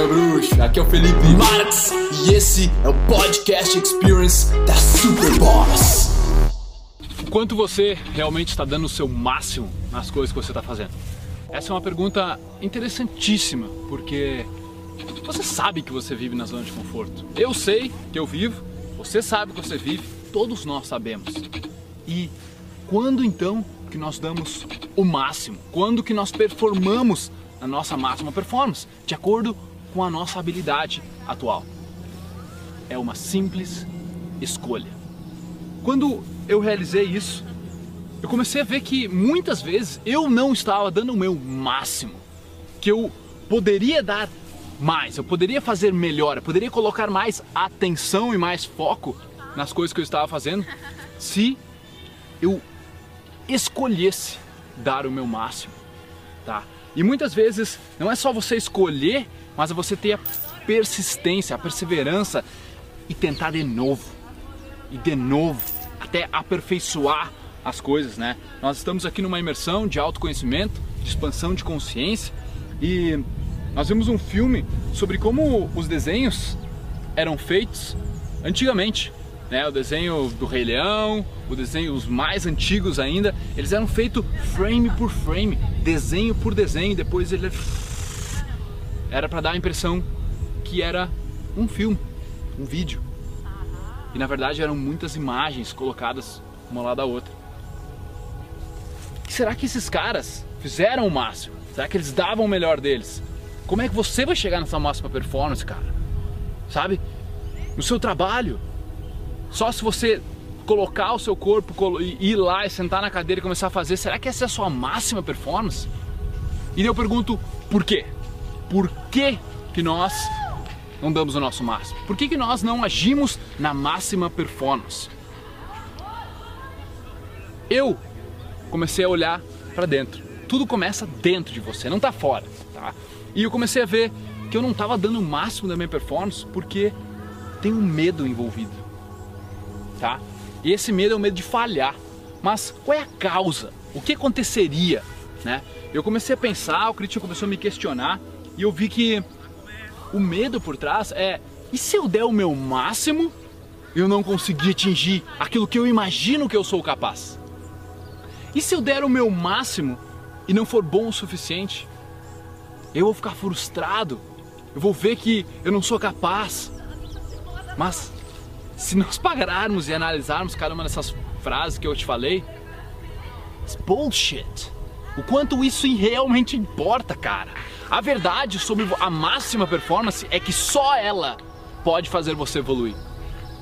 meu bruxo? Aqui é o Felipe Marx e esse é o Podcast Experience da Superboss. Quanto você realmente está dando o seu máximo nas coisas que você está fazendo? Essa é uma pergunta interessantíssima, porque você sabe que você vive na zona de conforto. Eu sei que eu vivo, você sabe que você vive, todos nós sabemos. E quando então que nós damos o máximo? Quando que nós performamos a nossa máxima performance, de acordo com a nossa habilidade atual? É uma simples escolha. Quando eu realizei isso, eu comecei a ver que muitas vezes eu não estava dando o meu máximo, que eu poderia dar mais, eu poderia fazer melhor, eu poderia colocar mais atenção e mais foco nas coisas que eu estava fazendo, se eu escolhesse dar o meu máximo, tá? E muitas vezes não é só você escolher, mas é você ter a persistência, a perseverança e tentar de novo, e de novo, até aperfeiçoar as coisas, né? Nós estamos aqui numa imersão de autoconhecimento, de expansão de consciência e nós vimos um filme sobre como os desenhos eram feitos antigamente, né? O desenho do Rei Leão, o desenho os mais antigos ainda, eles eram feitos frame por frame, desenho por desenho, depois ele era para dar a impressão que era um filme, um vídeo. E na verdade eram muitas imagens colocadas uma lá da outra. será que esses caras fizeram o máximo? Será que eles davam o melhor deles? Como é que você vai chegar nessa máxima performance, cara? Sabe? No seu trabalho. Só se você colocar o seu corpo, ir lá e sentar na cadeira e começar a fazer, será que essa é a sua máxima performance? E eu pergunto, por quê? Por que que nós não damos o nosso máximo? Por que, que nós não agimos na máxima performance? Eu comecei a olhar para dentro. Tudo começa dentro de você, não está fora, tá? E eu comecei a ver que eu não estava dando o máximo da minha performance porque tem um medo envolvido, tá? E esse medo é o medo de falhar. Mas qual é a causa? O que aconteceria, né? Eu comecei a pensar, o crítico começou a me questionar e eu vi que o medo por trás é: e se eu der o meu máximo, eu não conseguir atingir aquilo que eu imagino que eu sou capaz? E se eu der o meu máximo e não for bom o suficiente? Eu vou ficar frustrado, eu vou ver que eu não sou capaz. Mas se nós pararmos e analisarmos cada uma dessas frases que eu te falei, it's bullshit. O quanto isso realmente importa, cara. A verdade sobre a máxima performance é que só ela pode fazer você evoluir.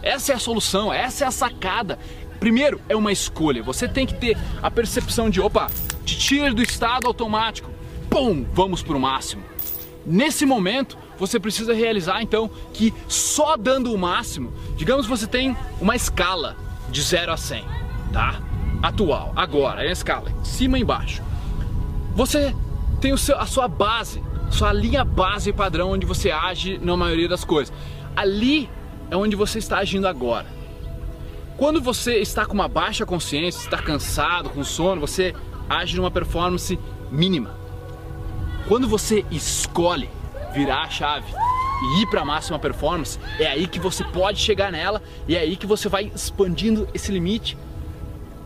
Essa é a solução, essa é a sacada. Primeiro, é uma escolha. Você tem que ter a percepção de, opa, te tira do estado automático. Pum, vamos pro máximo. Nesse momento, você precisa realizar então que só dando o máximo, digamos você tem uma escala de 0 a 100, tá? Atual, agora, é a escala, cima e embaixo. Você tem seu, a sua base, sua linha base padrão onde você age na maioria das coisas. Ali é onde você está agindo agora. Quando você está com uma baixa consciência, está cansado, com sono, você age numa performance mínima. Quando você escolhe virar a chave e ir para a máxima performance, é aí que você pode chegar nela e é aí que você vai expandindo esse limite.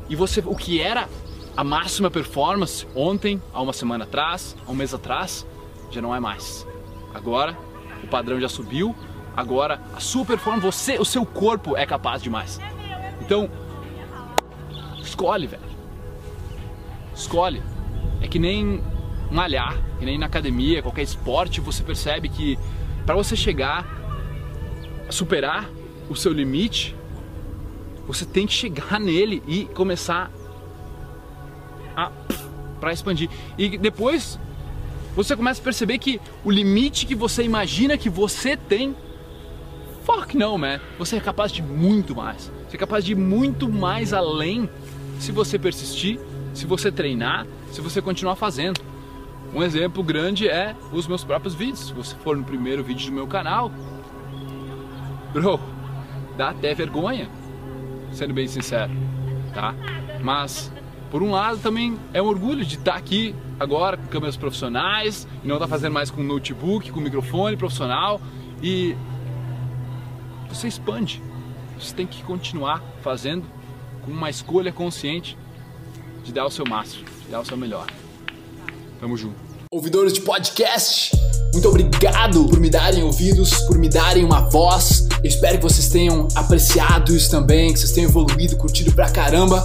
E você, o que era a máxima performance ontem, há uma semana atrás, há um mês atrás, já não é mais. Agora o padrão já subiu, agora a sua performance, você, o seu corpo é capaz de mais. Então, escolhe, velho. Escolhe. É que nem malhar, que nem na academia, qualquer esporte, você percebe que para você chegar a superar o seu limite, você tem que chegar nele e começar a para expandir. E depois você começa a perceber que o limite que você imagina que você tem, fuck não, man. Você é capaz de muito mais. Você é capaz de ir muito mais além se você persistir, se você treinar, se você continuar fazendo. Um exemplo grande é os meus próprios vídeos. Se você for no primeiro vídeo do meu canal, bro, dá até vergonha, sendo bem sincero, tá? Mas por um lado também é um orgulho de estar aqui agora com câmeras profissionais e não estar fazendo mais com notebook, com microfone profissional e você expande. Você tem que continuar fazendo com uma escolha consciente de dar o seu máximo, de dar o seu melhor. Tamo junto. Ouvidores de podcast, muito obrigado por me darem ouvidos, por me darem uma voz. Eu espero que vocês tenham apreciado isso também, que vocês tenham evoluído, curtido pra caramba.